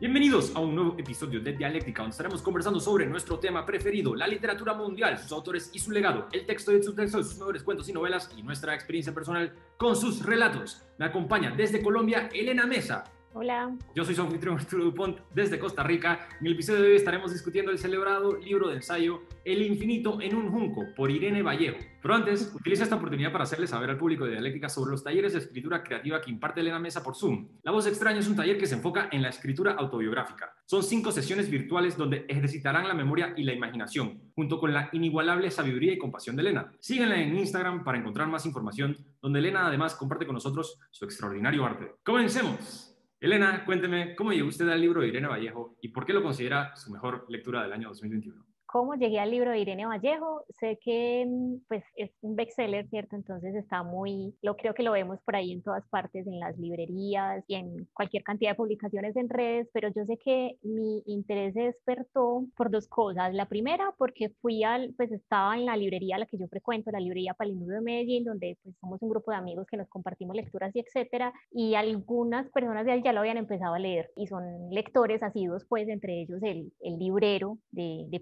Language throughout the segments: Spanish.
Bienvenidos a un nuevo episodio de Dialéctica, donde estaremos conversando sobre nuestro tema preferido, la literatura mundial, sus autores y su legado, el texto de sus textos, sus mejores cuentos y novelas y nuestra experiencia personal con sus relatos. Me acompaña desde Colombia Elena Mesa. Hola. Yo soy su anfitrión Arturo Dupont desde Costa Rica. En el episodio de hoy estaremos discutiendo el celebrado libro de ensayo El infinito en un junco por Irene Vallejo. Pero antes, utilizo esta oportunidad para hacerles saber al público de Dialéctica sobre los talleres de escritura creativa que imparte Elena Mesa por Zoom. La Voz Extraña es un taller que se enfoca en la escritura autobiográfica. Son cinco sesiones virtuales donde ejercitarán la memoria y la imaginación, junto con la inigualable sabiduría y compasión de Elena. Síguenla en Instagram para encontrar más información, donde Elena además comparte con nosotros su extraordinario arte. ¡Comencemos! Elena, cuénteme cómo llegó usted al libro de Irene Vallejo y por qué lo considera su mejor lectura del año 2021 cómo llegué al libro de Irene Vallejo. Sé que mm, pues, es un bestseller, ¿cierto? Entonces está muy, lo creo que lo vemos por ahí en todas partes, en las librerías y en cualquier cantidad de publicaciones en redes, pero yo sé que mi interés se despertó por dos cosas. La primera, porque fui al, pues estaba en la librería a la que yo frecuento, la librería Palinuro de Medellín, donde pues somos un grupo de amigos que nos compartimos lecturas y etcétera, y algunas personas de ahí ya lo habían empezado a leer y son lectores asiduos, pues entre ellos el, el librero de, de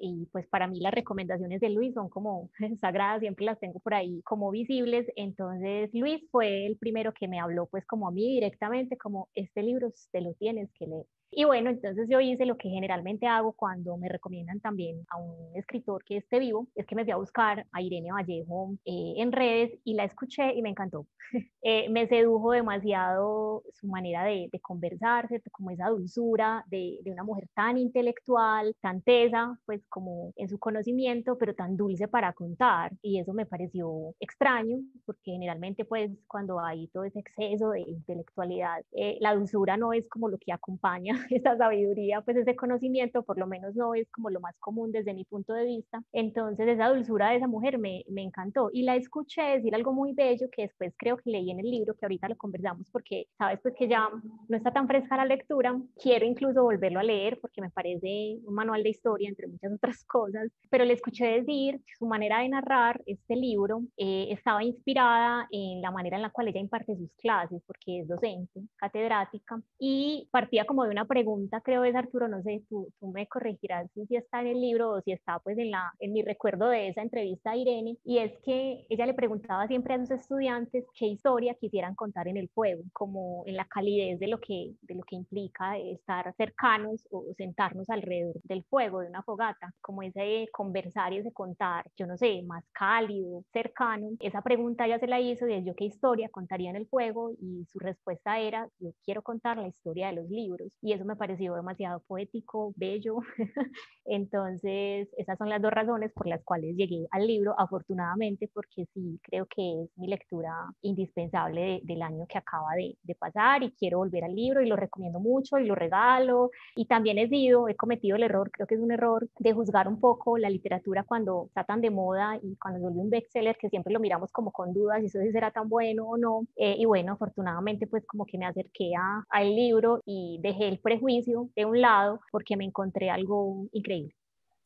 Y pues para mí las recomendaciones de Luis son como sagradas, siempre las tengo por ahí como visibles. Entonces Luis fue el primero que me habló pues como a mí directamente, como este libro te lo tienes que leer. Y bueno, entonces yo hice lo que generalmente hago cuando me recomiendan también a un escritor que esté vivo, es que me fui a buscar a Irene Vallejo eh, en redes y la escuché y me encantó. eh, me sedujo demasiado su manera de, de conversar, como esa dulzura de, de, una mujer tan intelectual, tan tesa, pues como en su conocimiento, pero tan dulce para contar. Y eso me pareció extraño, porque generalmente pues cuando hay todo ese exceso de intelectualidad, eh, la dulzura no es como lo que acompaña esa sabiduría, pues ese conocimiento, por lo menos no es como lo más común desde mi punto de vista. Entonces esa dulzura de esa mujer me, me encantó y la escuché decir algo muy bello que después creo que leí en el libro, que ahorita lo conversamos porque sabes pues que ya no está tan fresca la lectura, quiero incluso volverlo a leer porque me parece un manual de historia entre muchas otras cosas, pero le escuché decir su manera de narrar este libro eh, estaba inspirada en la manera en la cual ella imparte sus clases porque es docente, catedrática y partía como de una pregunta, creo es Arturo, no sé, tú, tú me corregirás si está en el libro o si está pues en, la, en mi recuerdo de esa entrevista a Irene, y es que ella le preguntaba siempre a sus estudiantes qué historia quisieran contar en el fuego, como en la calidez de lo que, de lo que implica estar cercanos o sentarnos alrededor del fuego, de una fogata, como ese conversar y ese contar, yo no sé, más cálido, cercano. Esa pregunta ella se la hizo de yo qué historia contaría en el fuego y su respuesta era yo quiero contar la historia de los libros y eso me pareció demasiado poético, bello. Entonces, esas son las dos razones por las cuales llegué al libro, afortunadamente, porque sí creo que es mi lectura indispensable del año que acaba de, de, pasar y quiero volver al libro y lo recomiendo mucho y lo regalo. Y también he sido, he cometido el error, creo que es un error, de juzgar un poco la literatura cuando está tan de moda y cuando se vuelve un bestseller, que siempre lo miramos como con dudas, y eso sí será tan bueno o no. Eh, y bueno, afortunadamente, pues como que me acerqué al libro y dejé el prejuicio de un lado porque me encontré algo increíble.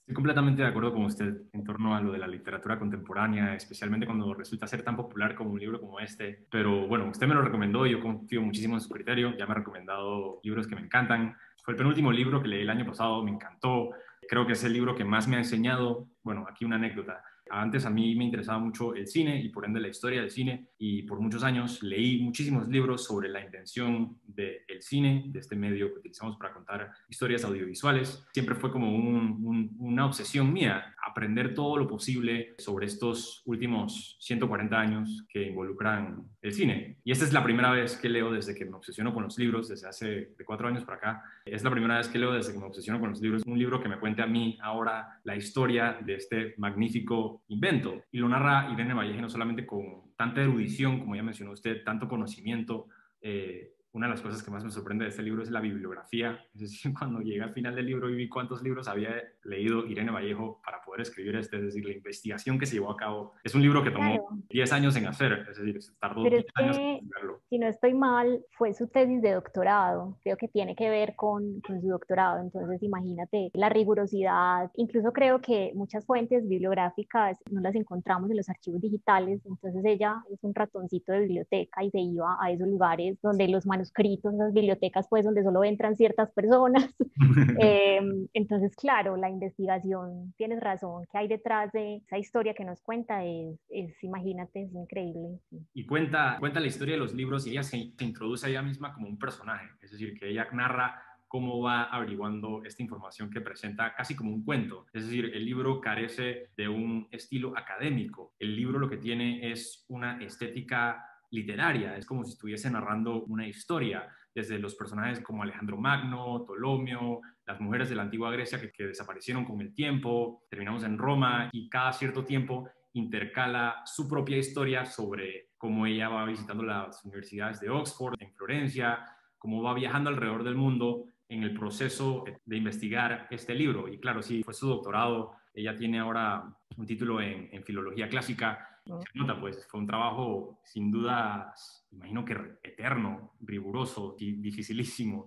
Estoy completamente de acuerdo con usted en torno a lo de la literatura contemporánea, especialmente cuando resulta ser tan popular como un libro como este. Pero bueno, usted me lo recomendó, yo confío muchísimo en su criterio, ya me ha recomendado libros que me encantan. Fue el penúltimo libro que leí el año pasado, me encantó. Creo que es el libro que más me ha enseñado, bueno, aquí una anécdota. Antes a mí me interesaba mucho el cine y por ende la historia del cine y por muchos años leí muchísimos libros sobre la invención del cine, de este medio que utilizamos para contar historias audiovisuales. Siempre fue como una obsesión mía aprender todo lo posible sobre estos últimos 140 años que involucran el cine. Y esta es la primera vez que leo desde que me obsesiono con los libros, desde hace de cuatro años para acá. Es la primera vez que leo desde que me obsesiono con los libros, un libro que me cuente a mí ahora la historia de este magnífico invento. Y lo narra Irene Vallejo no solamente con tanta erudición, como ya mencionó usted, tanto conocimiento, eh, una de las cosas que más me sorprende de este libro es la bibliografía. Es decir, cuando llegué al final del libro y vi cuántos libros había leído Irene Vallejo para poder escribir este, es decir, la investigación que se llevó a cabo. Es un libro que tomó 10 años en hacer, es decir, tardó 10 años en hacerlo. Si no estoy mal, fue su tesis de doctorado. Creo que tiene que ver con, con su doctorado. Entonces, imagínate la rigurosidad. Incluso creo que muchas fuentes bibliográficas no las encontramos en los archivos digitales. Entonces, ella es un ratoncito de biblioteca y se iba a esos lugares donde los manuscritos manuscritos, esas bibliotecas pues donde solo entran ciertas personas. Em, entonces, claro, la investigación, tienes razón, que hay detrás de esa historia que nos cuenta es, es imagínate, es increíble. Y cuenta, cuenta la historia de los libros y ella se, se introduce a ella misma como un personaje, es decir, que ella narra cómo va averiguando esta información que presenta casi como un cuento. Es decir, el libro carece de un estilo académico. El libro lo que tiene es una estética literaria, es como si estuviese narrando una historia, desde los personajes como Alejandro Magno, Ptolomeo, las mujeres de la antigua Grecia que, desaparecieron con el tiempo, terminamos en Roma y cada cierto tiempo intercala su propia historia sobre cómo ella va visitando las universidades de Oxford, en Florencia, cómo va viajando alrededor del mundo en el proceso de investigar este libro. Y claro, sí, fue su doctorado. Ella tiene ahora un título en, filología clásica. Se nota, pues, fue un trabajo sin duda, imagino que eterno, riguroso y dificilísimo.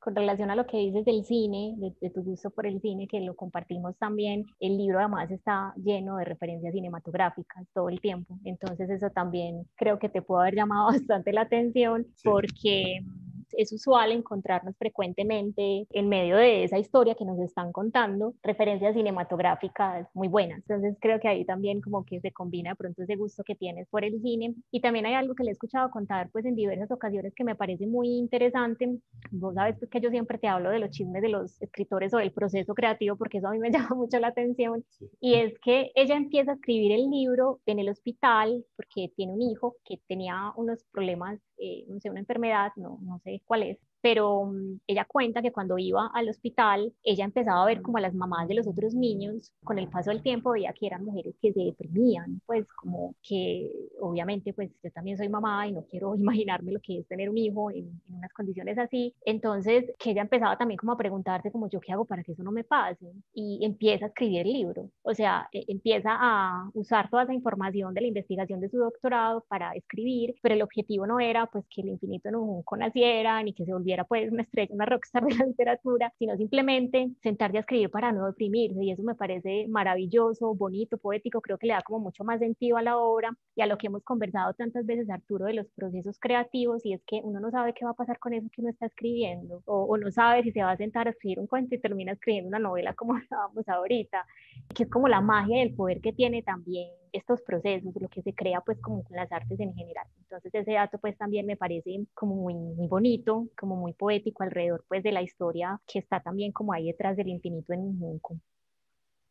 Con relación a lo que dices del cine, de, de, tu gusto por el cine, que lo compartimos también, el libro además está lleno de referencias cinematográficas todo el tiempo. Entonces eso también creo que te pudo haber llamado bastante la atención porque es usual encontrarnos frecuentemente en medio de esa historia que nos están contando referencias cinematográficas muy buenas. Entonces creo que ahí también como que se combina de pronto ese gusto que tienes por el cine. Y también hay algo que le he escuchado contar pues en diversas ocasiones que me parece muy interesante. Vos sabes pues, que yo siempre te hablo de los chismes de los escritores o del proceso creativo porque eso a mí me llama mucho la atención. Y es que ella empieza a escribir el libro en el hospital porque tiene un hijo que tenía unos problemas eh, no sé, una enfermedad, no, no sé cuál es, pero mm, ella cuenta que cuando iba al hospital, ella empezaba a ver como a las mamás de los otros niños, con el paso del tiempo veía que eran mujeres que se deprimían, pues como que obviamente pues yo también soy mamá y no quiero imaginarme lo que es tener un hijo en, unas condiciones así, entonces que ella empezaba también como a preguntarse como yo qué hago para que eso no me pase y empieza a escribir el libro, o sea, e, empieza a usar toda esa información de la investigación de su doctorado para escribir, pero el objetivo no era pues que el infinito no naciera ni que se volviera era pues una estrella, una rockstar de la literatura, sino simplemente sentarse a escribir para no deprimirse y eso me parece maravilloso, bonito, poético, creo que le da como mucho más sentido a la obra y a lo que hemos conversado tantas veces Arturo de los procesos creativos y es que uno no sabe qué va a pasar con eso que uno está escribiendo o, o no sabe si se va a sentar a escribir un cuento y termina escribiendo una novela como estábamos ahorita, que es como la magia del poder que tiene también estos procesos, lo que se crea pues como con las artes en general. Entonces ese dato pues también me parece como muy, muy bonito, como muy poético alrededor pues de la historia que está también como ahí detrás del infinito en Junco.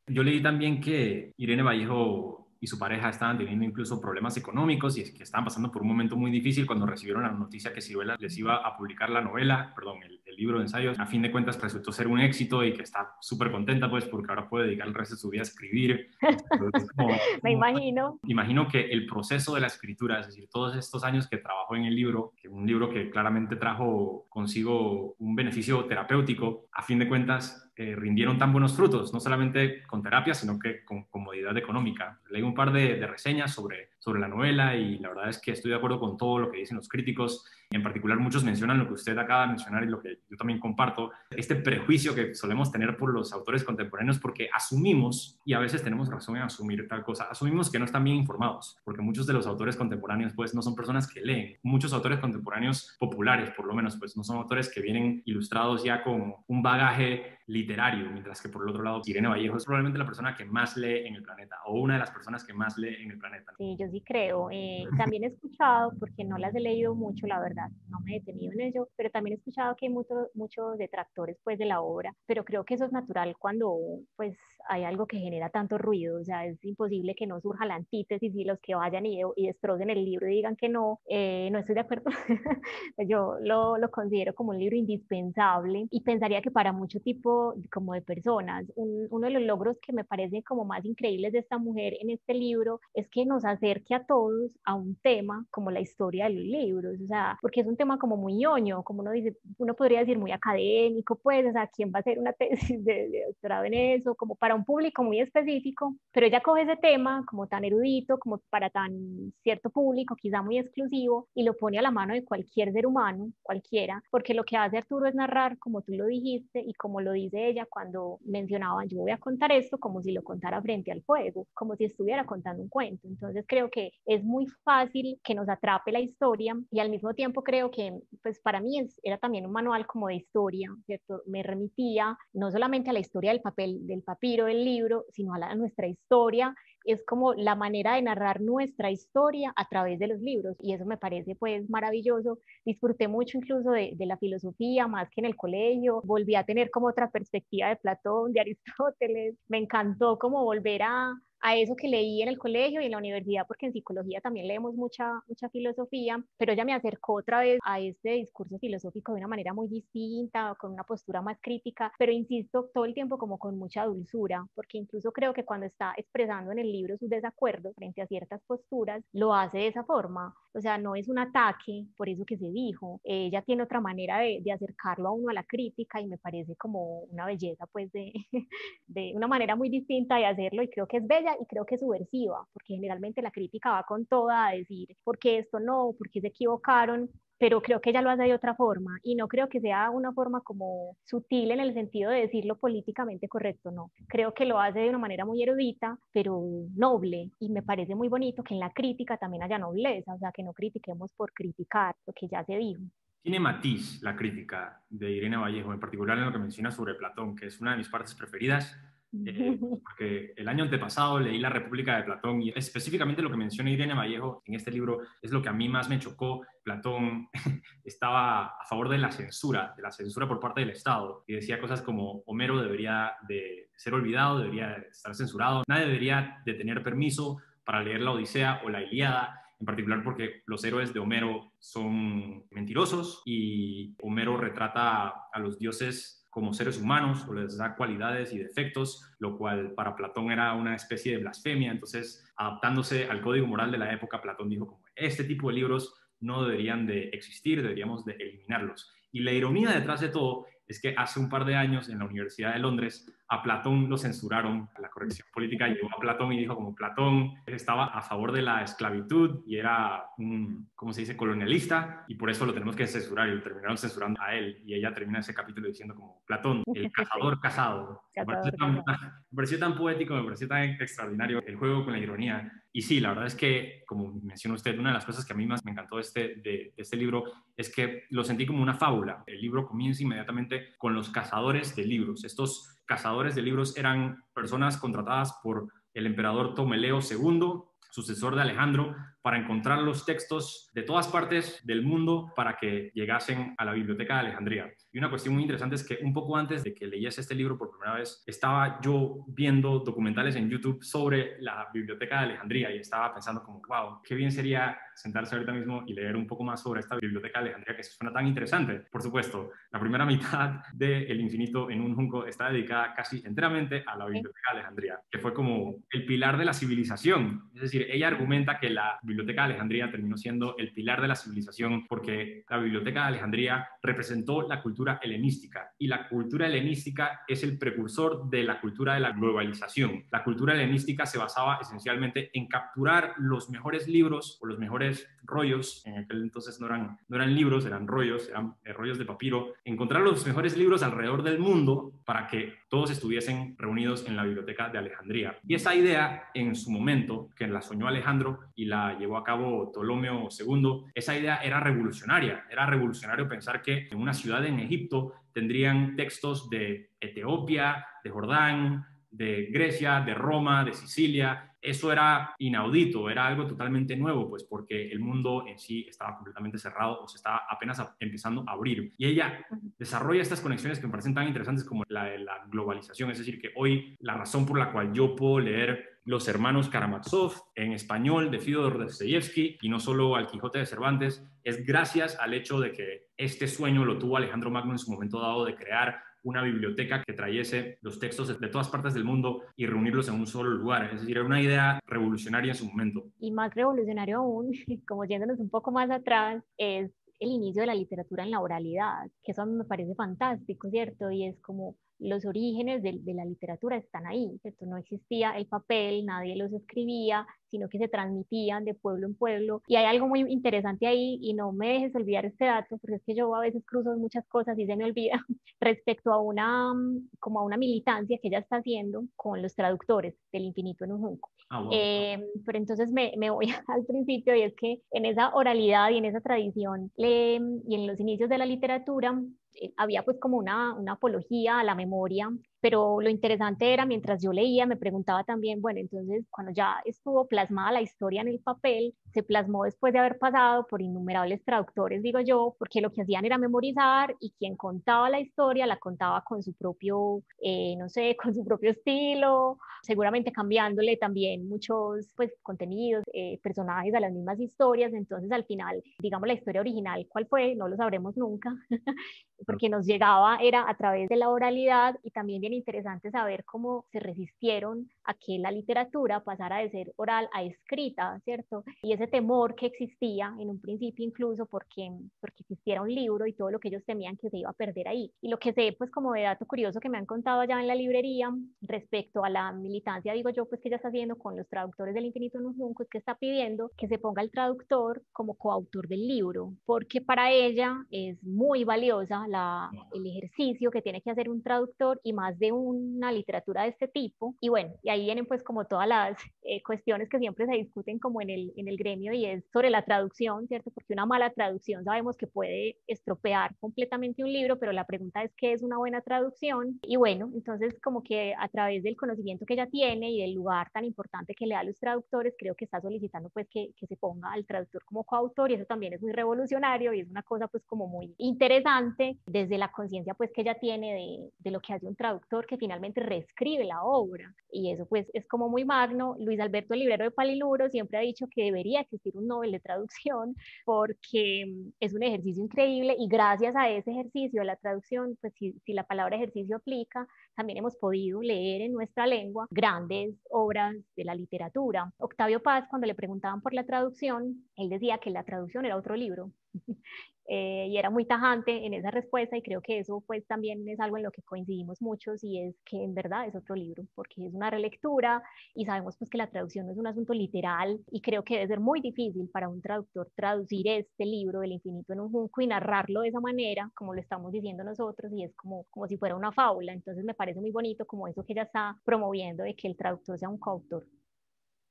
Yo leí también que Irene Vallejo y su pareja estaban teniendo incluso problemas económicos y que estaban pasando por un momento muy difícil cuando recibieron la noticia que Ciruela les iba a publicar la novela, perdón, el, libro de ensayos. A fin de cuentas resultó ser un éxito y que está súper contenta pues porque ahora puede dedicar el resto de su vida a escribir. Me imagino. Imagino que el proceso de la escritura, es decir, todos estos años que trabajó en el libro, que un libro que claramente trajo consigo un beneficio terapéutico, a fin de cuentas rindieron tan buenos frutos, no solamente con terapia, sino que con comodidad económica. Leí un par de, de reseñas sobre, sobre la novela y la verdad es que estoy de acuerdo con todo lo que dicen los críticos. En particular, muchos mencionan lo que usted acaba de mencionar y lo que yo también comparto, este prejuicio que solemos tener por los autores contemporáneos porque asumimos, y a veces tenemos razón en asumir tal cosa, asumimos que no están bien informados, porque muchos de los autores contemporáneos pues no son personas que leen. Muchos autores contemporáneos populares, por lo menos, pues no son autores que vienen ilustrados ya con un bagaje literario, mientras que por el otro lado, Irene Vallejo es probablemente la persona que más lee en el planeta o una de las personas que más lee en el planeta. Sí, yo sí creo. Eh, también he escuchado, porque no las he leído mucho, la verdad, no me he detenido en ello, pero también he escuchado que hay muchos muchos detractores pues de la obra, pero creo que eso es natural cuando pues hay algo que genera tanto ruido, o sea, es imposible que no surja la antítesis y los que vayan y, y destrocen el libro y digan que no, eh, no estoy de acuerdo, yo lo, lo, considero como un libro indispensable y pensaría que para mucho tipo como de personas, uno de los logros que me parece como más increíbles de esta mujer en este libro es que nos acerque a todos a un tema como la historia de los libros, o sea, porque es un tema como muy ñoño, como uno dice, uno podría decir muy académico, pues, o sea, ¿quién va a hacer una tesis de, de doctorado en eso? Como para un público muy específico, pero ella coge ese tema como tan erudito, como para tan cierto público, quizá muy exclusivo, y lo pone a la mano de cualquier ser humano, cualquiera, porque lo que hace Arturo es narrar, como tú lo dijiste, y como lo dice ella cuando mencionaba, yo voy a contar esto como si lo contara frente al fuego, como si estuviera contando un cuento. Entonces creo que es muy fácil que nos atrape la historia y al mismo tiempo creo que, pues para mí era también un manual como de historia, ¿cierto? Me remitía no solamente a la historia del papel, del papiro del libro, sino a, nuestra historia es como la manera de narrar nuestra historia a través de los libros. Y eso me parece pues maravilloso. Disfruté mucho incluso de, la filosofía más que en el colegio, volví a tener como otra perspectiva de Platón, de Aristóteles, me encantó como volver a, a eso que leí en el colegio y en la universidad, porque en psicología también leemos mucha, mucha filosofía, pero ella me acercó otra vez a este discurso filosófico de una manera muy distinta, con una postura más crítica, pero insisto, todo el tiempo como con mucha dulzura, porque incluso creo que cuando está expresando en el libro sus desacuerdos frente a ciertas posturas, lo hace de esa forma, o sea, no es un ataque por eso que se dijo, ella tiene otra manera de, de acercarlo a uno a la crítica y me parece como una belleza, pues de, de una manera muy distinta de hacerlo y creo que es bella y creo que subversiva, porque generalmente la crítica va con toda a decir, ¿por qué esto no? ¿Por qué se equivocaron? pero creo que ella lo hace de otra forma y no creo que sea una forma como sutil en el sentido de decirlo políticamente correcto, no. Creo que lo hace de una manera muy erudita, pero noble y me parece muy bonito que en la crítica también haya nobleza, o sea, que no critiquemos por criticar lo que ya se dijo. Tiene matiz la crítica de Irene Vallejo, en particular en lo que menciona sobre Platón, que es una de mis partes preferidas eh, porque el año antepasado leí La República de Platón y específicamente lo que menciona Irene Vallejo en este libro es lo que a mí más me chocó. Platón estaba a favor de la censura, de la censura por parte del Estado y decía cosas como Homero debería de ser olvidado, debería estar censurado, nadie debería de tener permiso para leer la Odisea o la Ilíada en particular porque los héroes de Homero son mentirosos y Homero retrata a los dioses como seres humanos o les da cualidades y defectos, lo cual para Platón era una especie de blasfemia. Entonces, adaptándose al código moral de la época, Platón dijo como este tipo de libros no deberían de existir, deberíamos de eliminarlos. Y la ironía detrás de todo es que hace un par de años en la Universidad de Londres a Platón lo censuraron, la corrección política llegó a Platón y dijo como Platón estaba a favor de la esclavitud y era un, ¿cómo se dice?, colonialista y por eso lo tenemos que censurar y lo terminaron censurando a él y ella termina ese capítulo diciendo como Platón, el cazador casado. Me pareció, tan, me pareció tan poético, me pareció tan extraordinario el juego con la ironía. Y sí, la verdad es que, como mencionó usted, una de las cosas que a mí más me encantó de este, de, de este libro es que lo sentí como una fábula. El libro comienza inmediatamente con los cazadores de libros, estos cazadores de libros eran personas contratadas por el emperador Tomeleo II, sucesor de Alejandro, para encontrar los textos de todas partes del mundo para que llegasen a la biblioteca de Alejandría. Y una cuestión muy interesante es que un poco antes de que leyese este libro por primera vez, estaba yo viendo documentales en YouTube sobre la biblioteca de Alejandría y estaba pensando como, wow, qué bien sería sentarse ahorita mismo y leer un poco más sobre esta biblioteca de Alejandría que suena tan interesante. Por supuesto, la primera mitad de El infinito en un junco está dedicada casi enteramente a la biblioteca de Alejandría, que fue como el pilar de la civilización. Es decir, ella argumenta que la biblioteca Biblioteca de Alejandría terminó siendo el pilar de la civilización porque la Biblioteca de Alejandría representó la cultura helenística y la cultura helenística es el precursor de la cultura de la globalización. La cultura helenística se basaba esencialmente en capturar los mejores libros o los mejores rollos, en aquel entonces no eran, no eran libros, eran rollos, eran eh, rollos de papiro, encontrar los mejores libros alrededor del mundo para que todos estuviesen reunidos en la Biblioteca de Alejandría. Y esa idea en su momento, que la soñó Alejandro y la llevó a cabo Ptolomeo II, esa idea era revolucionaria. Era revolucionario pensar que en una ciudad en Egipto tendrían textos de Etiopía, de Jordán, de Grecia, de Roma, de Sicilia. Eso era inaudito, era algo totalmente nuevo, pues porque el mundo en sí estaba completamente cerrado o se estaba apenas empezando a abrir. Y ella desarrolla estas conexiones que me parecen tan interesantes como la de la globalización, es decir, que hoy la razón por la cual yo puedo leer los hermanos Karamazov en español de Fyodor Dostoyevsky y no solo al Quijote de Cervantes, es gracias al hecho de que este sueño lo tuvo Alejandro Magno en su momento dado de crear una biblioteca que trayese los textos de todas partes del mundo y reunirlos en un solo lugar. Es decir, era una idea revolucionaria en su momento. Y más revolucionario aún, como yéndonos un poco más atrás, es el inicio de la literatura en la oralidad, que eso a mí me parece fantástico, ¿cierto? Y es como los orígenes de, la literatura están ahí, ¿cierto? No existía el papel, nadie los escribía, sino que se transmitían de pueblo en pueblo. Y hay algo muy interesante ahí y no me dejes olvidar este dato, porque es que yo a veces cruzo muchas cosas y se me olvida respecto a una, como a una militancia que ella está haciendo con los traductores del infinito en un junco. Ah, em, pero entonces me, me, voy al principio y es que en esa oralidad y en esa tradición y en los inicios de la literatura eh, había pues como una, una apología a la memoria pero lo interesante era, mientras yo leía, me preguntaba también, bueno, entonces cuando ya estuvo plasmada la historia en el papel, se plasmó después de haber pasado por innumerables traductores, digo yo, porque lo que hacían era memorizar y quien contaba la historia la contaba con su propio, eh, no sé, con su propio estilo, seguramente cambiándole también muchos pues contenidos, eh, personajes a las mismas historias, entonces al final, digamos, la historia original, ¿cuál fue? No lo sabremos nunca, porque nos llegaba, era a través de la oralidad y también interesante saber cómo se resistieron a que la literatura pasara de ser oral a escrita, ¿cierto? Y ese temor que existía en un principio incluso porque, porque existiera un libro y todo lo que ellos temían que se iba a perder ahí. Y lo que sé, pues como de dato curioso que me han contado allá en la librería respecto a la militancia, digo yo, pues que ella está haciendo con los traductores del infinito en un junco, es que está pidiendo que se ponga el traductor como coautor del libro, porque para ella es muy valiosa la, el ejercicio que tiene que hacer un traductor y más de una literatura de este tipo. Y bueno, y ahí vienen pues como todas las eh, cuestiones que siempre se discuten como en el, en el gremio y es sobre la traducción, ¿cierto? Porque una mala traducción sabemos que puede estropear completamente un libro, pero la pregunta es qué es una buena traducción. Y bueno, entonces como que a través del conocimiento que ella tiene y del lugar tan importante que le da a los traductores, creo que está solicitando pues que, que se ponga al traductor como coautor y eso también es muy revolucionario y es una cosa pues como muy interesante desde la conciencia pues que ella tiene de, de lo que hace un traductor que finalmente reescribe la obra. Y eso pues es como muy magno. Luis Alberto, el librero de Paliluro, siempre ha dicho que debería existir un Nobel de traducción porque mm, es un ejercicio increíble y gracias a ese ejercicio, a la traducción, pues si, si la palabra ejercicio aplica, también hemos podido leer en nuestra lengua grandes obras de la literatura. Octavio Paz, cuando le preguntaban por la traducción, él decía que la traducción era otro libro. Eh, y era muy tajante en esa respuesta y creo que eso pues también es algo en lo que coincidimos muchos y es que en verdad es otro libro porque es una relectura y sabemos pues que la traducción no es un asunto literal y creo que debe ser muy difícil para un traductor traducir este libro del infinito en un junco y narrarlo de esa manera como lo estamos diciendo nosotros y es como, como si fuera una fábula. Entonces me parece muy bonito como eso que ella está promoviendo de que el traductor sea un coautor.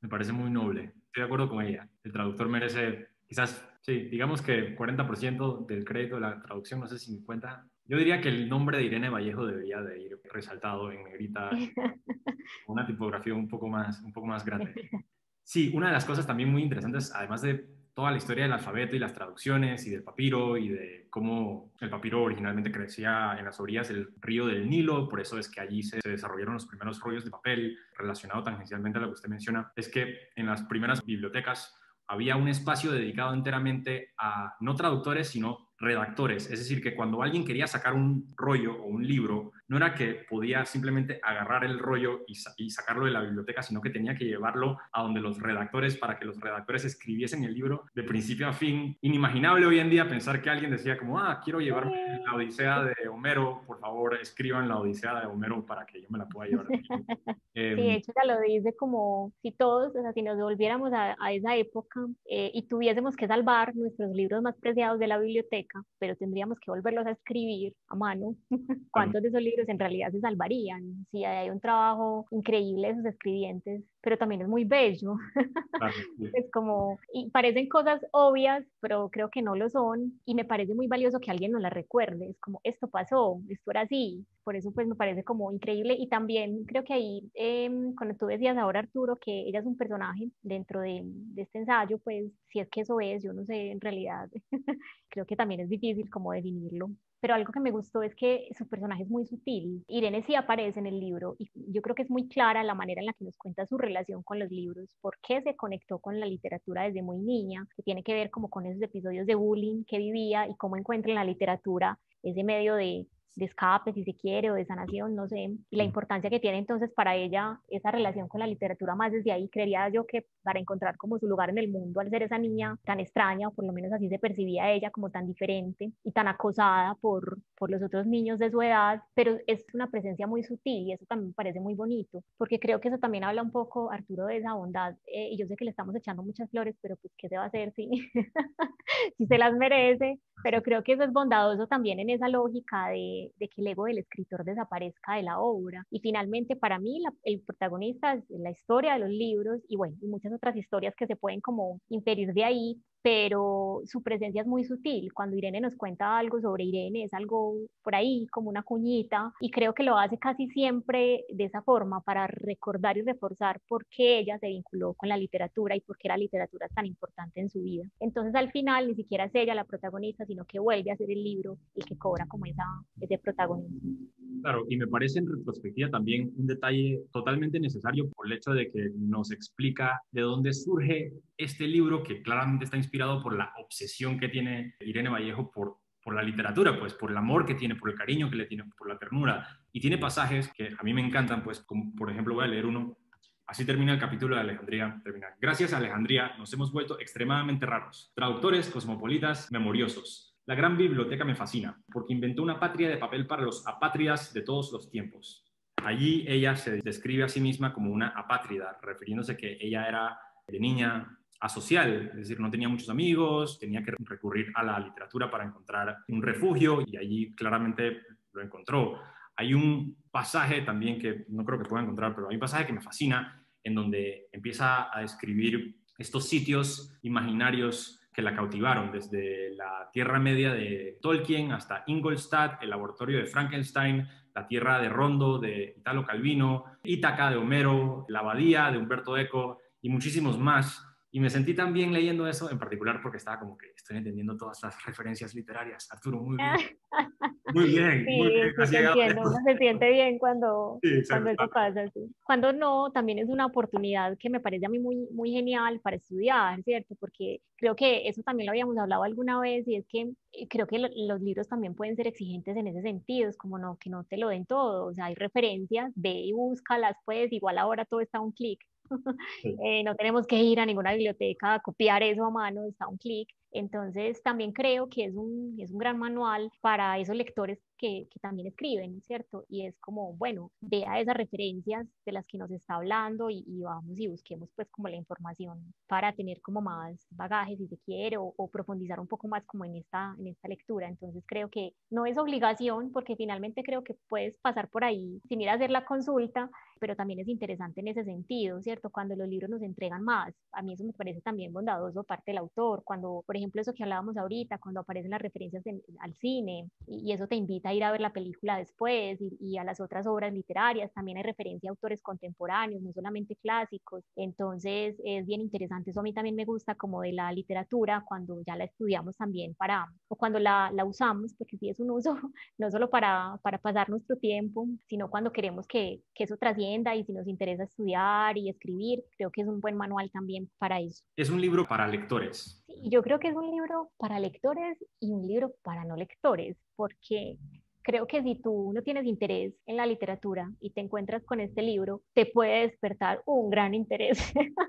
Me parece muy noble, estoy de acuerdo con ella, el traductor merece quizás, sí, digamos que 40% del crédito de la traducción, no sé, 50%. Yo diría que el nombre de Irene Vallejo debería de ir resaltado en negrita, una tipografía un poco más, un poco más grande. Sí, una de las cosas también muy interesantes, además de toda la historia del alfabeto y las traducciones y del papiro y de cómo el papiro originalmente crecía en las orillas del río del Nilo, por eso es que allí se, desarrollaron los primeros rollos de papel relacionado tangencialmente a lo que usted menciona, es que en las primeras bibliotecas había un espacio dedicado enteramente a no traductores, sino redactores. Es decir, que cuando alguien quería sacar un rollo o un libro, no era que podía simplemente agarrar el rollo y, sacarlo de la biblioteca, sino que tenía que llevarlo a donde los redactores, para que los redactores escribiesen el libro de principio a fin. Inimaginable hoy en día pensar que alguien decía como, ah, quiero llevarme la Odisea de Homero, por favor, escriban la Odisea de Homero para que yo me la pueda llevar. sí, de hecho ya lo dice como si todos, o sea, si nos volviéramos a, esa época eh, y tuviésemos que salvar nuestros libros más preciados de la biblioteca, pero tendríamos que volverlos a escribir a mano, ¿cuántos de esos libros en realidad se salvarían. Sí, hay un trabajo increíble de sus escribientes, pero también es muy bello. es como, y parecen cosas obvias, pero creo que no lo son, y me parece muy valioso que alguien nos las recuerde. Es como, esto pasó, esto era así. Por eso, pues me parece como increíble. Y también creo que ahí, em, cuando tú decías ahora, Arturo, que ella es un personaje dentro de, de este ensayo, pues si es que eso es, yo no sé, en realidad, creo que también es difícil como definirlo pero algo que me gustó es que su personaje es muy sutil. Irene sí aparece en el libro y yo creo que es muy clara la manera en la que nos cuenta su relación con los libros, por qué se conectó con la literatura desde muy niña, que tiene que ver como con esos episodios de bullying que vivía y cómo encuentra en la literatura ese medio de escape, si se quiere, o de sanación, no sé, y la importancia que tiene entonces para ella esa relación con la literatura más desde ahí, creería yo que para encontrar como su lugar en el mundo al ser esa niña tan extraña, o por lo menos así se percibía ella como tan diferente y tan acosada por, por los otros niños de su edad, pero es una presencia muy sutil y eso también me parece muy bonito, porque creo que eso también habla un poco, Arturo, de esa bondad, eh, y yo sé que le estamos echando muchas flores, pero pues, ¿qué se va a hacer si, si se las merece? Pero creo que eso es bondadoso también en esa lógica de, de que el ego del escritor desaparezca de la obra. Y finalmente, para mí, el protagonista es la historia de los libros y bueno, y muchas otras historias que se pueden como inferir de ahí, pero su presencia es muy sutil. Cuando Irene nos cuenta algo sobre Irene, es algo por ahí, como una cuñita, y creo que lo hace casi siempre de esa forma, para recordar y reforzar por qué ella se vinculó con la literatura y por qué la literatura es tan importante en su vida. Entonces, al final, ni siquiera es ella la protagonista, sino que vuelve a ser el libro el que cobra como esa, ese protagonismo. Claro, y me parece en retrospectiva también un detalle totalmente necesario por el hecho de que nos explica de dónde surge este libro que claramente está inspirado por la obsesión que tiene Irene Vallejo por, por la literatura, pues por el amor que tiene, por el cariño que le tiene, por la ternura. Y tiene pasajes que a mí me encantan, pues por ejemplo voy a leer uno. Así termina el capítulo de Alejandría. Gracias a Alejandría nos hemos vuelto extremadamente raros, traductores, cosmopolitas, memoriosos. La gran biblioteca me fascina, porque inventó una patria de papel para los apátridas de todos los tiempos. Allí ella se describe a sí misma como una apátrida, refiriéndose que ella era de niña asocial, es decir, no tenía muchos amigos, tenía que recurrir a la literatura para encontrar un refugio y allí claramente lo encontró. Hay un pasaje también que no creo que pueda encontrar, pero hay un pasaje que me fascina en donde empieza a describir estos sitios imaginarios que la cautivaron, desde la Tierra Media de Tolkien hasta Ingolstadt, el laboratorio de Frankenstein, la Tierra de Rondo de Italo Calvino, Ítaca de Homero, la Abadía de Humberto Eco y muchísimos más. Y me sentí también leyendo eso, en particular porque estaba como que estoy entendiendo todas las referencias literarias. Arturo, muy bien. Muy bien, muy bien. Sí, entiendo, uno se siente bien cuando, cuando eso pasa. Cuando no, también es una oportunidad que me parece a mí muy, muy genial para estudiar, ¿cierto? Porque creo que eso también lo habíamos hablado alguna vez y es que eh, creo que los libros también pueden ser exigentes en ese sentido, es como no, que no te lo den todo, o sea, hay referencias, ve y búscalas, pues igual ahora todo está a un clic. Eh, no tenemos que ir a ninguna biblioteca a copiar eso a mano, está un clic. Entonces, también creo que es un, es un gran manual para esos lectores que, que, también escriben, ¿cierto? Y es como, bueno, vea esas referencias de las que nos está hablando y, vamos y busquemos pues como la información para tener como más bagaje si se quiere o, o, profundizar un poco más como en esta, en esta lectura. Entonces creo que no es obligación porque finalmente creo que puedes pasar por ahí sin ir a hacer la consulta, pero también es interesante en ese sentido, ¿cierto? Cuando los libros nos entregan más, a mí eso me parece también bondadoso parte del autor, cuando, por ejemplo, eso que hablábamos ahorita, cuando aparecen las referencias al cine y, y eso te invita a ir a ver la película después y, a las otras obras literarias. También hay referencia a autores contemporáneos, no solamente clásicos. Entonces es bien interesante. Eso a mí también me gusta como de la literatura cuando ya la estudiamos también para, o cuando la, la usamos, porque sí es un uso no solo para, para pasar nuestro tiempo, sino cuando queremos que, que eso trascienda y si nos interesa estudiar y escribir, creo que es un buen manual también para eso. Es un libro para lectores. Sí, yo creo que es un libro para lectores y un libro para no lectores, porque creo que si tú no tienes interés en la literatura y te encuentras con este libro, te puede despertar un gran interés.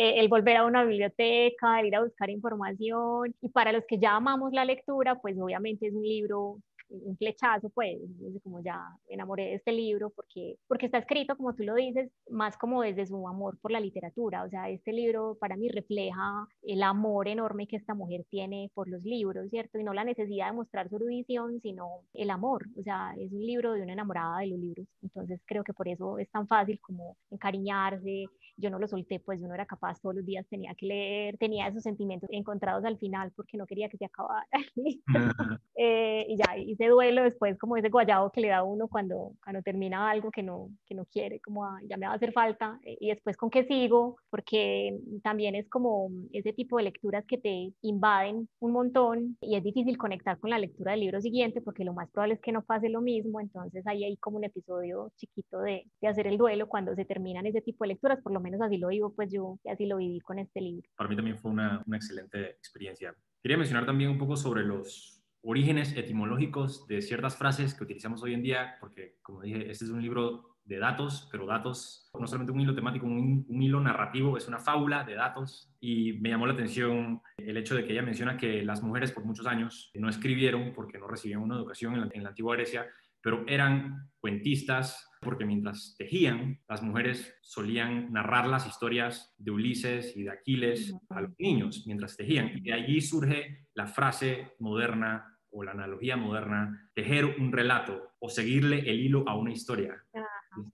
Eh, el volver a una biblioteca, el ir a buscar información. Y para los que ya amamos la lectura, pues obviamente es un libro un flechazo, pues, como ya enamoré de este libro, porque, porque está escrito, como tú lo dices, más como desde su amor por la literatura. O sea, este libro para mí refleja el amor enorme que esta mujer tiene por los libros, ¿cierto? Y no la necesidad de mostrar su erudición, sino el amor. O sea, es un libro de una enamorada de los libros. Entonces creo que por eso es tan fácil como encariñarse. Yo no lo solté, pues yo no era capaz, todos los días tenía que leer, tenía esos sentimientos encontrados al final porque no quería que se acabara. eh, y ya, ese duelo después, como ese guayabo que le da uno cuando, cuando termina algo que no, que no quiere, como ya me va a hacer falta, eh, y después con qué sigo, porque también es como ese tipo de lecturas que te invaden un montón y es difícil conectar con la lectura del libro siguiente porque lo más probable es que no pase lo mismo, entonces ahí hay como un episodio chiquito de, de hacer el duelo cuando se terminan ese tipo de lecturas, por lo menos así lo vivo, pues yo así lo viví con este libro. Para mí también fue una, una excelente experiencia. Quería mencionar también un poco sobre los orígenes etimológicos de ciertas frases que utilizamos hoy en día, porque como dije, este es un libro de datos, pero datos, no solamente un hilo temático, un, un, hilo narrativo, es una fábula de datos. Y me llamó la atención el hecho de que ella menciona que las mujeres por muchos años no escribieron porque no recibían una educación en la, en la antigua Grecia, pero eran cuentistas porque mientras tejían, las mujeres solían narrar las historias de Ulises y de Aquiles a los niños mientras tejían. Y de allí surge la frase moderna o la analogía moderna, tejer un relato o seguirle el hilo a una historia.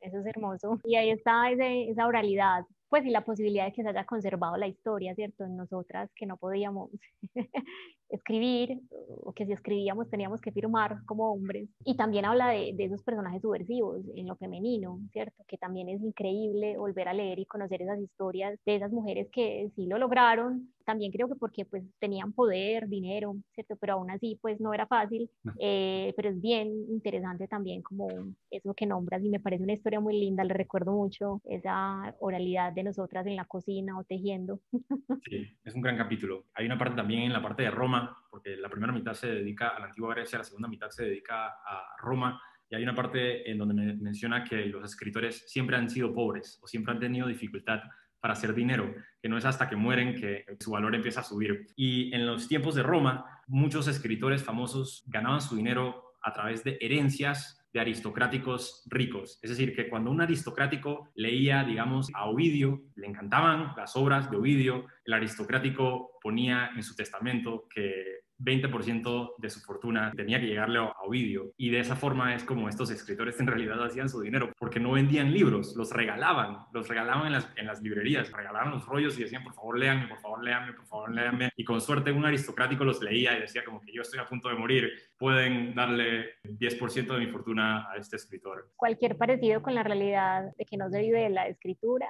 eso es hermoso. Y ahí está esa oralidad, pues y la posibilidad de que se haya conservado la historia, ¿cierto? En nosotras que no podíamos escribir, o que si escribíamos teníamos que firmar como hombres. Y también habla de, esos personajes subversivos en lo femenino, ¿cierto? Que también es increíble volver a leer y conocer esas historias de esas mujeres que sí lo lograron. También creo que porque pues tenían poder, dinero, ¿cierto? Pero aún así pues no era fácil. Eh, pero es bien interesante también como eso que nombras y me parece una historia muy linda. Le recuerdo mucho esa oralidad de nosotras en la cocina o tejiendo. Sí, es un gran capítulo. Hay una parte también en la parte de Roma, porque la primera mitad se dedica a la antigua Grecia, la segunda mitad se dedica a Roma. Y hay una parte en donde me menciona que los escritores siempre han sido pobres o siempre han tenido dificultad para hacer dinero, que no es hasta que mueren que su valor empieza a subir. Y en los tiempos de Roma, muchos escritores famosos ganaban su dinero a través de herencias de aristocráticos ricos. Es decir, que cuando un aristocrático leía, digamos, a Ovidio, le encantaban las obras de Ovidio, el aristocrático ponía en su testamento que 20% de su fortuna tenía que llegarle a Ovidio. Y de esa forma es como estos escritores en realidad hacían su dinero, porque no vendían libros, los regalaban, los regalaban en las, en las librerías, regalaban los rollos y decían, por favor, léanme, por favor, léanme, por favor, léanme. Y con suerte un aristocrático los leía y decía como que yo estoy a punto de morir, pueden darle 10% de mi fortuna a este escritor. Cualquier parecido con la realidad de que no se vive de la escritura.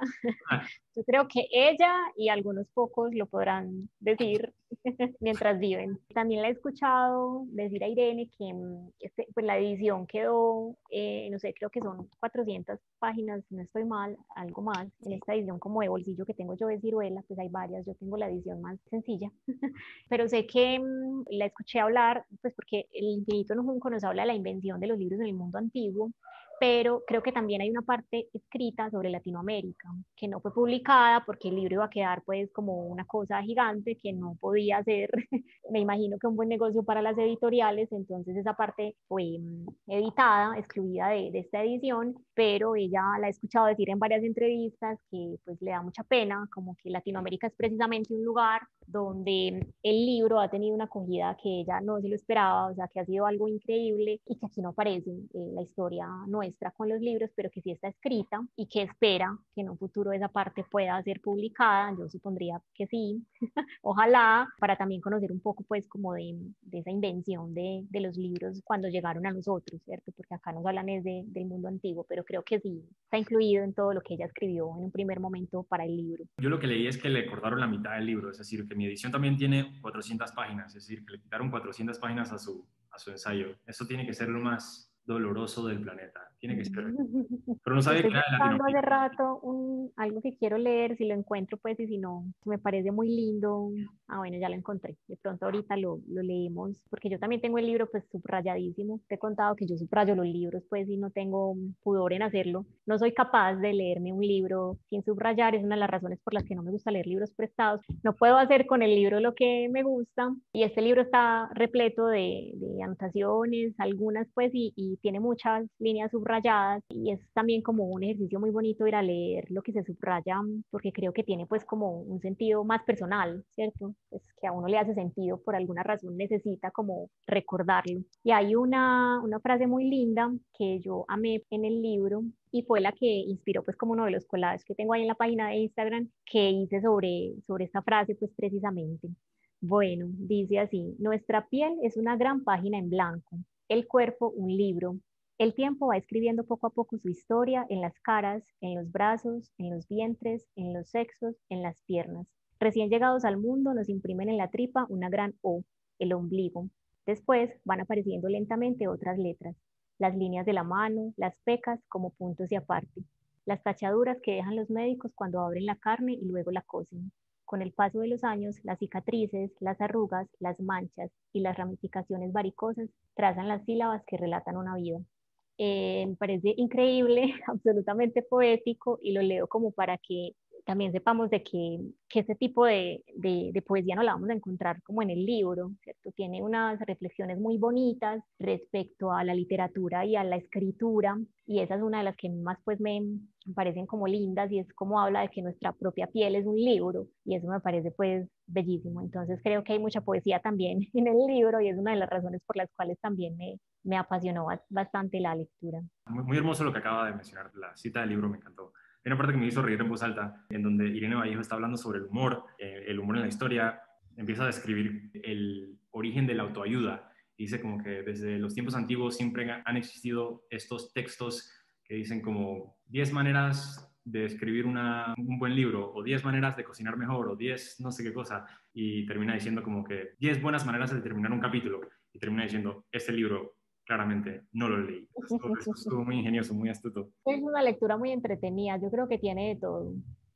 Ah. Yo creo que ella y algunos pocos lo podrán decir mientras viven. También la he escuchado decir a Irene que mm, este, pues la edición quedó, eh, no sé, creo que son 400 páginas, si no estoy mal, algo más. En esta edición como de bolsillo que tengo yo de ciruela, pues hay varias, yo tengo la edición más sencilla. Pero sé que mm, la escuché hablar, pues porque el Infinito Junco nos habla de la invención de los libros en el mundo antiguo pero creo que también hay una parte escrita sobre Latinoamérica que no fue publicada porque el libro iba a quedar pues como una cosa gigante que no podía ser, me imagino que un buen negocio para las editoriales, entonces esa parte fue mm, editada, excluida de, de esta edición, pero ella la he escuchado decir en varias entrevistas que pues le da mucha pena, como que Latinoamérica es precisamente un lugar donde el libro ha tenido una acogida que ella no se lo esperaba, o sea, que ha sido algo increíble y que aquí no aparece eh, la historia nuestra con los libros, pero que sí está escrita y que espera que en un futuro esa parte pueda ser publicada, yo supondría que sí, ojalá, para también conocer un poco pues como de, de esa invención de, de, los libros cuando llegaron a nosotros, ¿cierto? Porque acá nos hablan es de, del mundo antiguo, pero creo que sí está incluido en todo lo que ella escribió en un primer momento para el libro. Yo lo que leí es que le cortaron la mitad del libro, es decir, que mi edición también tiene 400 páginas, es decir, que le quitaron 400 páginas a su, a su ensayo. Eso tiene que ser lo más doloroso del planeta. Tiene que ser. Pero no sabía que era hace rato un, algo que quiero leer, si lo encuentro, pues, y si no, me parece muy lindo. Ah, bueno, ya lo encontré. De pronto ahorita lo, lo leemos, porque yo también tengo el libro, pues, subrayadísimo. Te he contado que yo subrayo los libros, pues, y no tengo pudor en hacerlo. No soy capaz de leerme un libro sin subrayar. Es una de las razones por las que no me gusta leer libros prestados. No puedo hacer con el libro lo que me gusta. Y este libro está repleto de, de anotaciones, algunas, pues, y, y tiene muchas líneas subrayadas y es también como un ejercicio muy bonito ir a leer lo que se subraya porque creo que tiene pues como un sentido más personal, ¿cierto? Pues que a uno le hace sentido por alguna razón necesita como recordarlo. Y hay una, una frase muy linda que yo amé en el libro y fue la que inspiró pues como uno de los collages que tengo ahí en la página de Instagram que hice sobre, sobre esta frase pues precisamente. Bueno, dice así, nuestra piel es una gran página en blanco, el cuerpo un libro. El tiempo va escribiendo poco a poco su historia en las caras, en los brazos, en los vientres, en los sexos, en las piernas. Recién llegados al mundo nos imprimen en la tripa una gran O, el ombligo. Después van apareciendo lentamente otras letras, las líneas de la mano, las pecas como puntos y aparte, las tachaduras que dejan los médicos cuando abren la carne y luego la cosen, con el paso de los años, las cicatrices, las arrugas, las manchas y las ramificaciones varicosas trazan las sílabas que relatan una vida. Eh, me parece increíble, absolutamente poético y lo leo como para que también sepamos de que, que este tipo de, de, poesía no la vamos a encontrar como en el libro, ¿cierto? Tiene unas reflexiones muy bonitas respecto a la literatura y a la escritura, y esa es una de las que más pues me parecen como lindas, y es como habla de que nuestra propia piel es un libro, y eso me parece pues bellísimo. Entonces creo que hay mucha poesía también en el libro, y es una de las razones por las cuales también me, me apasionó bastante la lectura. Muy, muy hermoso lo que acaba de mencionar, la cita del libro me encantó. Hay una parte que me hizo reír en voz alta, en donde Irene Vallejo está hablando sobre el humor, eh, el humor en la historia, empieza a describir el origen de la autoayuda. Dice como que desde los tiempos antiguos siempre han existido estos textos que dicen como 10 maneras de escribir un buen libro, o 10 maneras de cocinar mejor, o 10 no sé qué cosa, y termina diciendo como que 10 buenas maneras de terminar un capítulo, y termina diciendo, este libro claramente no lo leí. Estuvo, muy ingenioso, muy astuto. Es una lectura muy entretenida, yo creo que tiene de todo.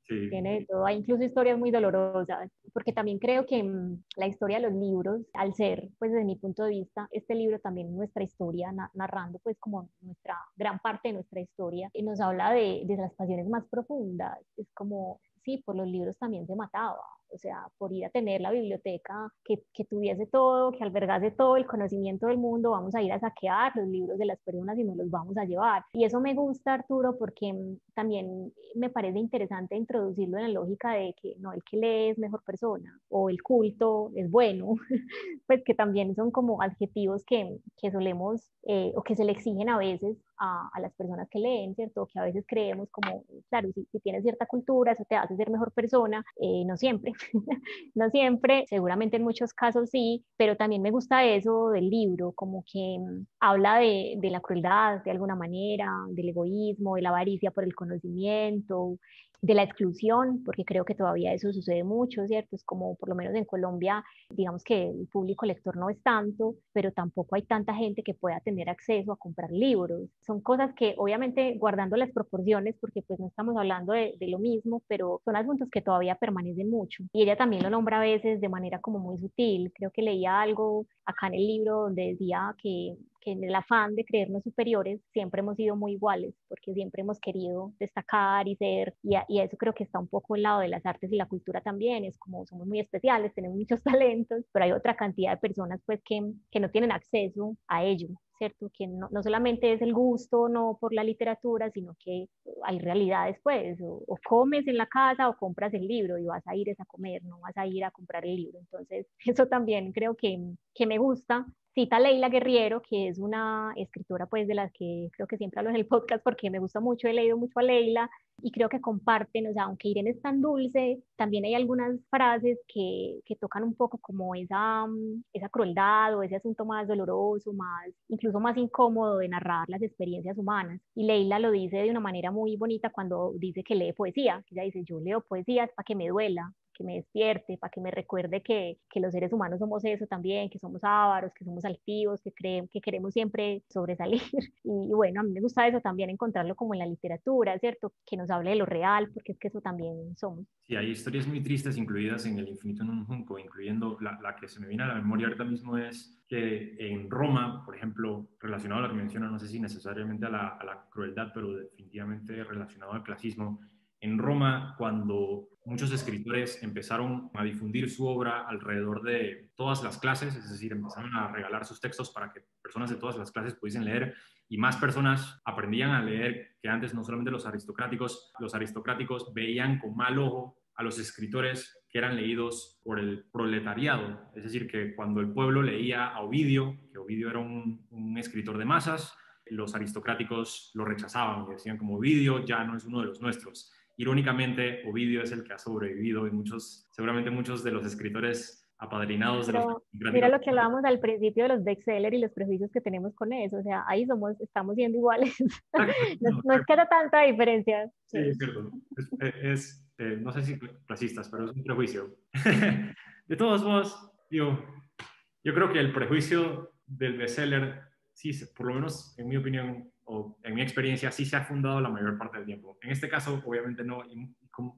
Tiene de todo, hay incluso historias muy dolorosas, porque también creo que mm, la historia de los libros, al ser, pues desde mi punto de vista, este libro también es nuestra historia, narrando pues como nuestra gran parte de nuestra historia, y nos habla de, de las pasiones más profundas, es como, sí, por los libros también se mataba, o sea, por ir a tener la biblioteca que, que, tuviese todo, que albergase todo el conocimiento del mundo, vamos a ir a saquear los libros de las personas y nos los vamos a llevar. Y eso me gusta, Arturo, porque mm, también me parece interesante introducirlo en la lógica de que no, el que lee es mejor persona o el culto es bueno, pues que también son como adjetivos que, que solemos eh, o que se le exigen a veces a, a, las personas que leen, ¿cierto? Que a veces creemos como, claro, si, si tienes cierta cultura, eso te hace ser mejor persona, eh, no siempre, no siempre, seguramente en muchos casos sí, pero también me gusta eso del libro, como que mm, habla de, de la crueldad de alguna manera, del egoísmo, de la avaricia por el conocimiento, de la exclusión, porque creo que todavía eso sucede mucho, ¿cierto? Es como por lo menos en Colombia, digamos que el público lector no es tanto, pero tampoco hay tanta gente que pueda tener acceso a comprar libros. Son cosas que obviamente guardando las proporciones, porque pues no estamos hablando de, de lo mismo, pero son asuntos que todavía permanecen mucho. Y ella también lo nombra a veces de manera como muy sutil. Creo que leía algo acá en el libro donde decía que en el afán de creernos superiores siempre hemos sido muy iguales, porque siempre hemos querido destacar y ser, y, y, eso creo que está un poco al lado de las artes y la cultura también, es como somos muy especiales, tenemos muchos talentos, pero hay otra cantidad de personas pues que, que no tienen acceso a ello, ¿cierto? Que no, no, solamente es el gusto, no por la literatura, sino que hay realidades, pues, o, o, comes en la casa o compras el libro y vas a ir a comer, no vas a ir a comprar el libro. Entonces, eso también creo que, que me gusta cita Leila Guerriero, que es una escritora pues de las que creo que siempre hablo en el podcast porque me gusta mucho, he leído mucho a Leila y creo que comparten, o sea, aunque Irene es tan dulce, también hay algunas frases que, que tocan un poco como esa, mm, esa crueldad o ese asunto más doloroso, más, incluso más incómodo de narrar las experiencias humanas. Y Leila lo dice de una manera muy bonita cuando dice que lee poesía. Ella dice, yo leo poesía para que me duela, que me despierte, para que me recuerde que, que, los seres humanos somos eso también, que somos ávaros, que somos altivos, que, creen, que queremos siempre sobresalir. Y, bueno, a mí me gusta eso también, encontrarlo como en la literatura, ¿cierto? Que nos hable de lo real, porque es que eso también somos. Sí, hay historias muy tristes incluidas en El infinito en un junco, incluyendo la, la que se me viene a la memoria ahorita mismo es que en Roma, por ejemplo, relacionado a lo que menciona, no sé si necesariamente a la, a la crueldad, pero definitivamente relacionado al clasismo, en Roma, cuando muchos escritores empezaron a difundir su obra alrededor de todas las clases, es decir, empezaron a regalar sus textos para que personas de todas las clases pudiesen leer y más personas aprendían a leer que antes no solamente los aristocráticos, los aristocráticos veían con mal ojo a los escritores que eran leídos por el proletariado, es decir, que cuando el pueblo leía a Ovidio, que Ovidio era un, un escritor de masas, los aristocráticos lo rechazaban y decían como Ovidio ya no es uno de los nuestros irónicamente, Ovidio es el que ha sobrevivido y muchos, seguramente muchos de los escritores apadrinados de los Mira lo que hablábamos al principio de los bestseller y los prejuicios que tenemos con eso, o sea, ahí somos, estamos siendo iguales, no, es que haya tanta diferencia. Sí, es cierto, es, eh, no sé si clasistas, pero es un prejuicio. de todos modos, digo, yo creo que el prejuicio del bestseller, sí, por lo menos en mi opinión, o en mi experiencia, sí se ha fundado la mayor parte del tiempo. En este caso, obviamente no, y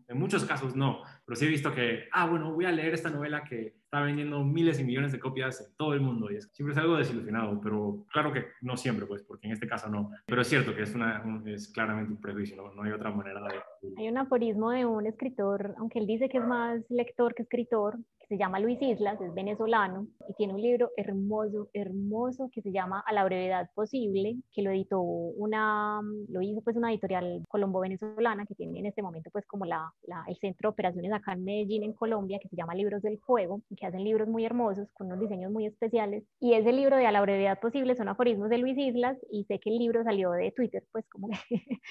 en muchos casos no, pero sí he visto que, ah, bueno, voy a leer esta novela que está vendiendo miles y millones de copias en todo el mundo y es, siempre es algo desilusionado, pero claro que no siempre, pues, porque en este caso no. Pero es cierto que es, una, es claramente un prejuicio, ¿no? no hay otra manera de... Hay un aforismo de un escritor, aunque él dice que es más lector que escritor, se llama Luis Islas, es venezolano y tiene un libro hermoso, hermoso que se llama A la brevedad posible, que lo editó una, lo hizo pues una editorial colombo-venezolana que tiene en este momento pues como la, la, el centro de operaciones acá en Medellín, en Colombia, que se llama Libros del Fuego, que hacen libros muy hermosos con unos diseños muy especiales. Y ese libro de A la brevedad posible son aforismos de Luis Islas y sé que el libro salió de Twitter, pues como que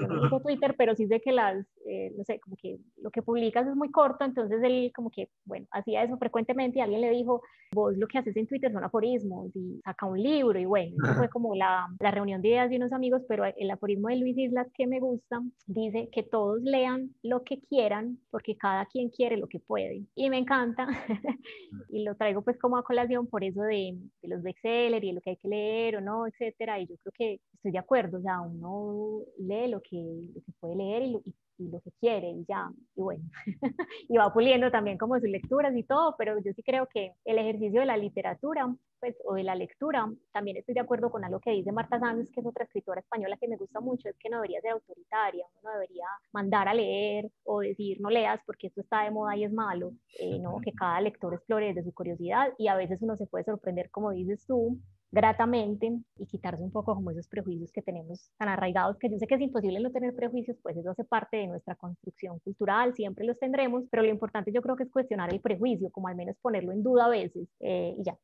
yo no uso Twitter, pero sí sé que las, eh, no sé, como que lo que publicas es muy corto, entonces él como que, bueno, hacía eso frecuentemente y alguien le dijo, vos lo que haces en Twitter son aforismos y saca un libro y bueno, eso fue como la, la reunión de ideas de unos amigos, pero el aforismo de Luis Islas que me gusta dice que todos lean lo que quieran porque cada quien quiere lo que puede y me encanta. Y lo traigo pues como a colación por eso de, de los bestsellers y lo que hay que leer o no, etcétera y yo creo que estoy de acuerdo, o sea, uno lee lo que, lo que puede leer y, lo, y y lo que quiere y ya, y bueno, y va puliendo también como sus lecturas y todo, pero yo sí creo que el ejercicio de la literatura, pues, o de la lectura, también estoy de acuerdo con algo que dice Marta Sánchez, que es otra escritora española que me gusta mucho, es que no debería ser autoritaria, uno no debería mandar a leer o decir no leas porque esto está de moda y es malo, eh, no, que cada lector explore desde su curiosidad y a veces uno se puede sorprender, como dices tú, gratamente y quitarse un poco como esos prejuicios que tenemos tan arraigados, que yo sé que es imposible no tener prejuicios, pues eso hace parte de nuestra construcción cultural, siempre los tendremos, pero lo importante yo creo que es cuestionar el prejuicio, como al menos ponerlo en duda a veces eh, y ya.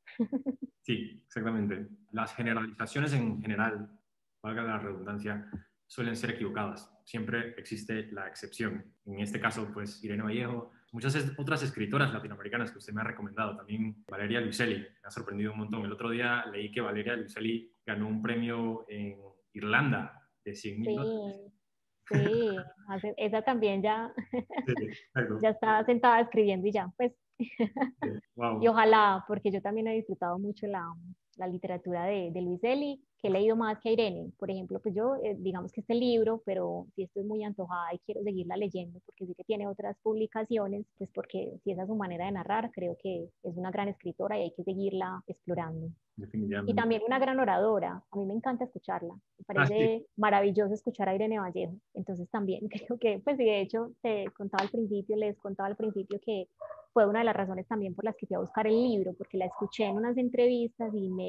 Sí, exactamente. Las generalizaciones en general, valga la redundancia, suelen ser equivocadas. Siempre existe la excepción. En este caso, pues Irene Vallejo muchas otras escritoras latinoamericanas que usted me ha recomendado, también Valeria Luiselli, me ha sorprendido un montón. El otro día leí que Valeria Luiselli ganó un premio en Irlanda de 100 mil sí, Sí, esa también ya, ya estaba sentada escribiendo y ya, pues. Y ojalá, porque yo también he disfrutado mucho la, la literatura de, de Luis Eli, que he leído más que Irene. Por ejemplo, pues yo, eh, digamos que este libro, pero si estoy muy antojada y quiero seguirla leyendo, porque sí que tiene otras publicaciones, pues porque si esa es su manera de narrar, creo que es una gran escritora y hay que seguirla explorando. Y también una gran oradora. A mí me encanta escucharla. Me ah, parece maravilloso escuchar a Irene Vallejo. Entonces también creo que, pues de hecho, te contaba al principio, les contaba al principio que fue una de las razones también por las que fui a buscar el libro, porque la escuché en unas entrevistas y me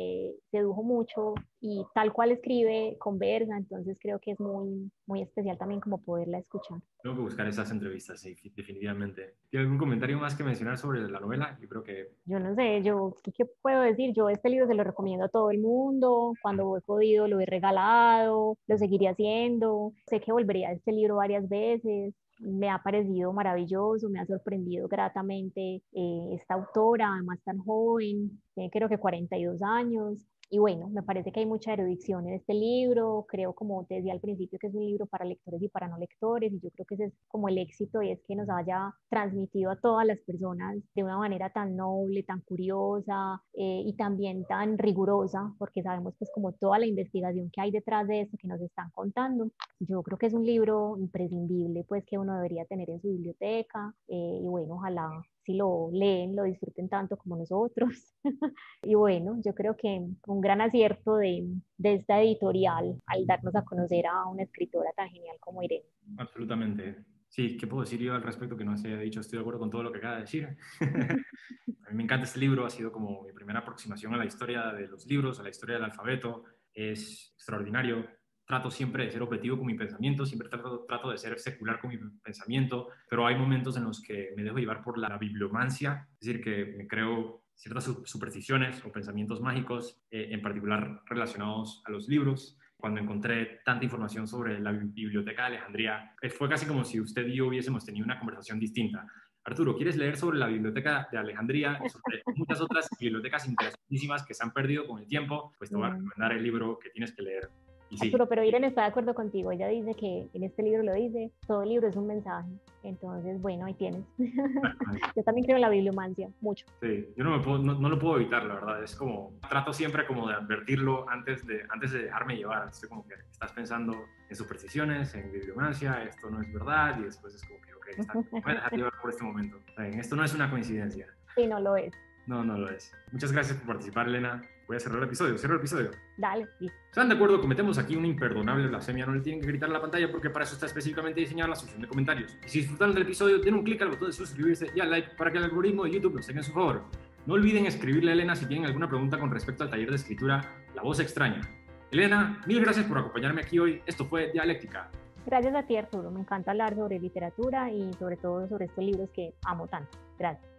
sedujo mucho y tal cual escribe, conversa, entonces creo que es muy, muy especial también como poderla escuchar. Tengo que buscar esas entrevistas, sí, definitivamente. ¿Tiene algún comentario más que mencionar sobre la novela? Yo creo que... Yo no sé, yo, ¿qué puedo decir? Yo este libro se lo recomiendo a todo el mundo, cuando he podido lo he regalado, lo seguiría haciendo, sé que volvería a este libro varias veces, me ha parecido maravilloso, me ha sorprendido gratamente eh, esta autora, además tan joven, tiene creo que 42 años, y bueno, me parece que hay mucha erudición en este libro, creo como te decía al principio que es un libro para lectores y para no lectores y yo creo que ese es como el éxito y es que nos haya transmitido a todas las personas de una manera tan noble, tan curiosa eh, y también tan rigurosa, porque sabemos pues como toda la investigación que hay detrás de esto que nos están contando. Yo creo que es un libro imprescindible pues que uno debería tener en su biblioteca eh, y bueno, ojalá si lo leen, lo disfruten tanto como nosotros. y bueno, yo creo que un gran acierto de, de, esta editorial al darnos a conocer a una escritora tan genial como Irene. Absolutamente. Sí, ¿qué puedo decir yo al respecto que no se haya dicho? Estoy de acuerdo con todo lo que acaba de decir. a mí me encanta este libro, ha sido como mi primera aproximación a la historia de los libros, a la historia del alfabeto. Es extraordinario trato siempre de ser objetivo con mi pensamiento, siempre trato, trato de ser secular con mi pensamiento, pero hay momentos en los que me dejo llevar por la bibliomancia, es decir, que me creo ciertas supersticiones o pensamientos mágicos, eh, en particular relacionados a los libros. Cuando encontré tanta información sobre la biblioteca de Alejandría, eh, fue casi como si usted y yo hubiésemos tenido una conversación distinta. Arturo, ¿quieres leer sobre la biblioteca de Alejandría y sobre muchas otras bibliotecas interesantísimas que se han perdido con el tiempo? Pues te voy a recomendar el libro que tienes que leer pero Irene está de acuerdo contigo. Ella dice que en este libro lo dice, todo libro es un mensaje. Entonces, bueno, ahí tienes. yo también creo en la bibliomancia, mucho. Sí, yo no, me puedo, no, lo puedo evitar, la verdad. Es como, trato siempre como de advertirlo antes de, antes de dejarme llevar. Estoy como que estás pensando en supersticiones, en bibliomancia, esto no es verdad, y después es como que, ok, está. Voy a dejar llevar por este momento. Esto no es una coincidencia. Sí, no lo es. No, no lo es. Muchas gracias por participar, Elena. Voy a cerrar el episodio. Cierro el episodio. Dale, sí. ¿Están de acuerdo? Cometemos aquí una imperdonable blasfemia. No le tienen que gritar en la pantalla porque para eso está específicamente diseñada la sección de comentarios. Y si disfrutaron del episodio, den un clic al botón de suscribirse y al like para que el algoritmo de YouTube los tenga en su favor. No olviden escribirle a Elena si tienen alguna pregunta con respecto al taller de escritura La Voz Extraña. Elena, mil gracias por acompañarme aquí hoy. Esto fue Dialéctica. Gracias a ti, Arturo. Me encanta hablar sobre literatura y sobre todo sobre estos libros que amo tanto. Gracias.